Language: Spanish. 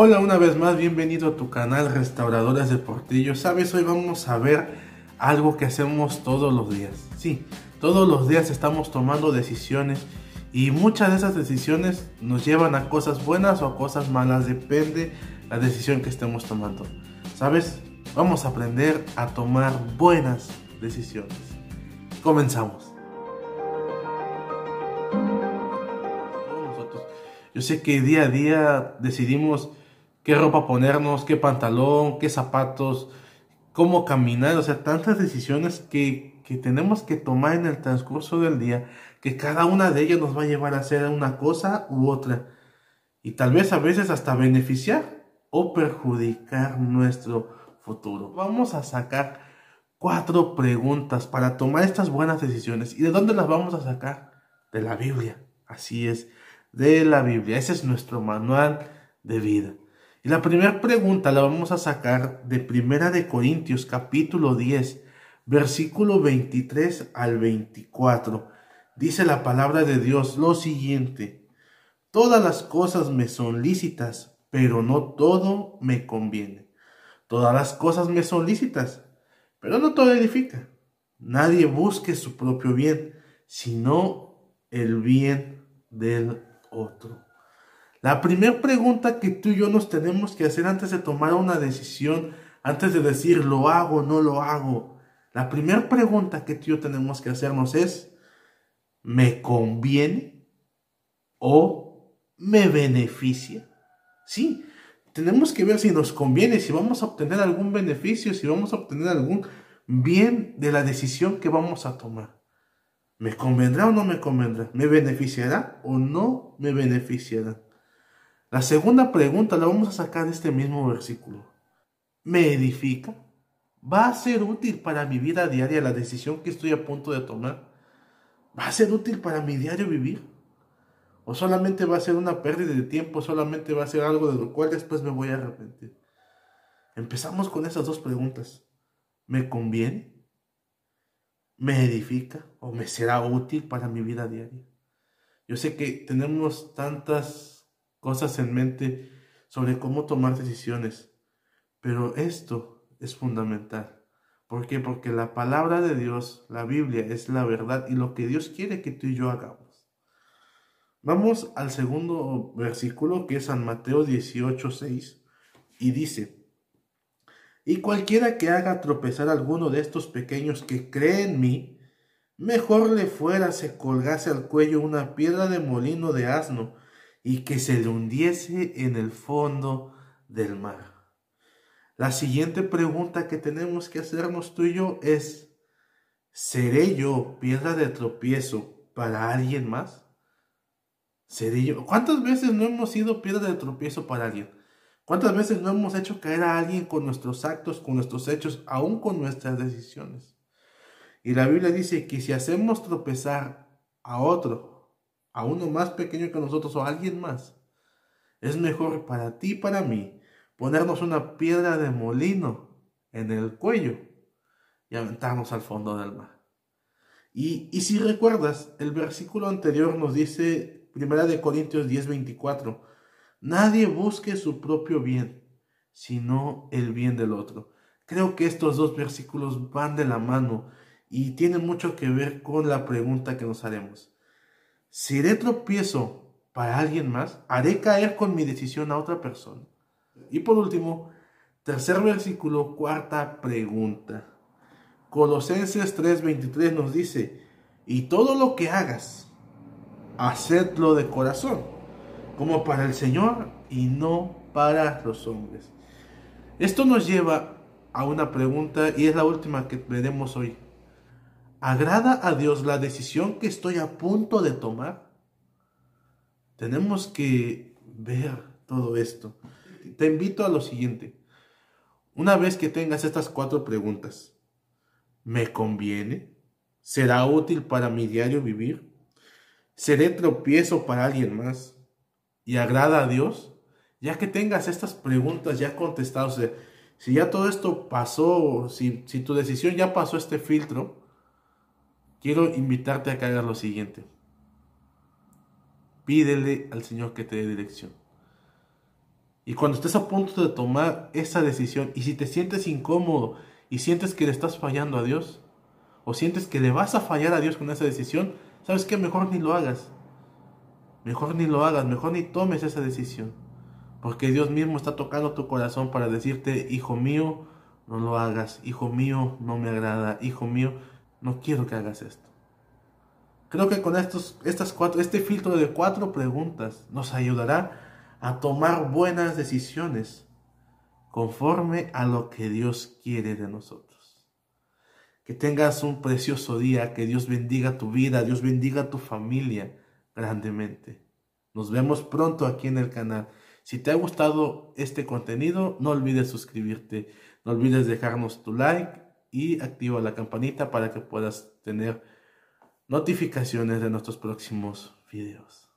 Hola una vez más, bienvenido a tu canal Restauradores de Portillo. Sabes, hoy vamos a ver algo que hacemos todos los días. Sí, todos los días estamos tomando decisiones y muchas de esas decisiones nos llevan a cosas buenas o a cosas malas, depende la decisión que estemos tomando. Sabes, vamos a aprender a tomar buenas decisiones. Comenzamos. Yo sé que día a día decidimos qué ropa ponernos, qué pantalón, qué zapatos, cómo caminar, o sea, tantas decisiones que, que tenemos que tomar en el transcurso del día, que cada una de ellas nos va a llevar a hacer una cosa u otra. Y tal vez a veces hasta beneficiar o perjudicar nuestro futuro. Vamos a sacar cuatro preguntas para tomar estas buenas decisiones. ¿Y de dónde las vamos a sacar? De la Biblia. Así es, de la Biblia. Ese es nuestro manual de vida. La primera pregunta la vamos a sacar de Primera de Corintios capítulo 10, versículo 23 al 24. Dice la palabra de Dios lo siguiente: Todas las cosas me son lícitas, pero no todo me conviene. Todas las cosas me son lícitas, pero no todo edifica. Nadie busque su propio bien, sino el bien del otro. La primera pregunta que tú y yo nos tenemos que hacer antes de tomar una decisión, antes de decir lo hago o no lo hago, la primera pregunta que tú y yo tenemos que hacernos es, ¿me conviene o me beneficia? Sí, tenemos que ver si nos conviene, si vamos a obtener algún beneficio, si vamos a obtener algún bien de la decisión que vamos a tomar. ¿Me convendrá o no me convendrá? ¿Me beneficiará o no me beneficiará? La segunda pregunta la vamos a sacar de este mismo versículo. ¿Me edifica? ¿Va a ser útil para mi vida diaria la decisión que estoy a punto de tomar? ¿Va a ser útil para mi diario vivir? ¿O solamente va a ser una pérdida de tiempo? ¿Solamente va a ser algo de lo cual después me voy a arrepentir? Empezamos con esas dos preguntas. ¿Me conviene? ¿Me edifica? ¿O me será útil para mi vida diaria? Yo sé que tenemos tantas cosas en mente sobre cómo tomar decisiones. Pero esto es fundamental. ¿Por qué? Porque la palabra de Dios, la Biblia, es la verdad y lo que Dios quiere que tú y yo hagamos. Vamos al segundo versículo que es San Mateo 18, 6 y dice, y cualquiera que haga tropezar a alguno de estos pequeños que cree en mí, mejor le fuera se colgase al cuello una piedra de molino de asno y que se le hundiese en el fondo del mar. La siguiente pregunta que tenemos que hacernos tú y yo es, ¿seré yo piedra de tropiezo para alguien más? ¿Seré yo? ¿Cuántas veces no hemos sido piedra de tropiezo para alguien? ¿Cuántas veces no hemos hecho caer a alguien con nuestros actos, con nuestros hechos, aún con nuestras decisiones? Y la Biblia dice que si hacemos tropezar a otro a uno más pequeño que nosotros o a alguien más. Es mejor para ti y para mí ponernos una piedra de molino en el cuello y aventarnos al fondo del mar. Y, y si recuerdas, el versículo anterior nos dice, primera de Corintios 10:24, nadie busque su propio bien, sino el bien del otro. Creo que estos dos versículos van de la mano y tienen mucho que ver con la pregunta que nos haremos. ¿Seré tropiezo para alguien más? ¿Haré caer con mi decisión a otra persona? Y por último, tercer versículo, cuarta pregunta. Colosenses 3:23 nos dice, y todo lo que hagas, hacedlo de corazón, como para el Señor y no para los hombres. Esto nos lleva a una pregunta y es la última que veremos hoy. ¿Agrada a Dios la decisión que estoy a punto de tomar? Tenemos que ver todo esto. Te invito a lo siguiente. Una vez que tengas estas cuatro preguntas, ¿me conviene? ¿Será útil para mi diario vivir? ¿Seré tropiezo para alguien más? ¿Y agrada a Dios? Ya que tengas estas preguntas ya contestadas, si ya todo esto pasó, si, si tu decisión ya pasó este filtro, quiero invitarte a que hagas lo siguiente. Pídele al Señor que te dé dirección. Y cuando estés a punto de tomar esa decisión y si te sientes incómodo y sientes que le estás fallando a Dios o sientes que le vas a fallar a Dios con esa decisión, ¿sabes qué? Mejor ni lo hagas. Mejor ni lo hagas, mejor ni tomes esa decisión. Porque Dios mismo está tocando tu corazón para decirte, hijo mío, no lo hagas, hijo mío, no me agrada, hijo mío, no quiero que hagas esto. Creo que con estos, estas cuatro, este filtro de cuatro preguntas nos ayudará a tomar buenas decisiones conforme a lo que Dios quiere de nosotros. Que tengas un precioso día, que Dios bendiga tu vida, Dios bendiga tu familia grandemente. Nos vemos pronto aquí en el canal. Si te ha gustado este contenido, no olvides suscribirte, no olvides dejarnos tu like y activa la campanita para que puedas tener notificaciones de nuestros próximos videos.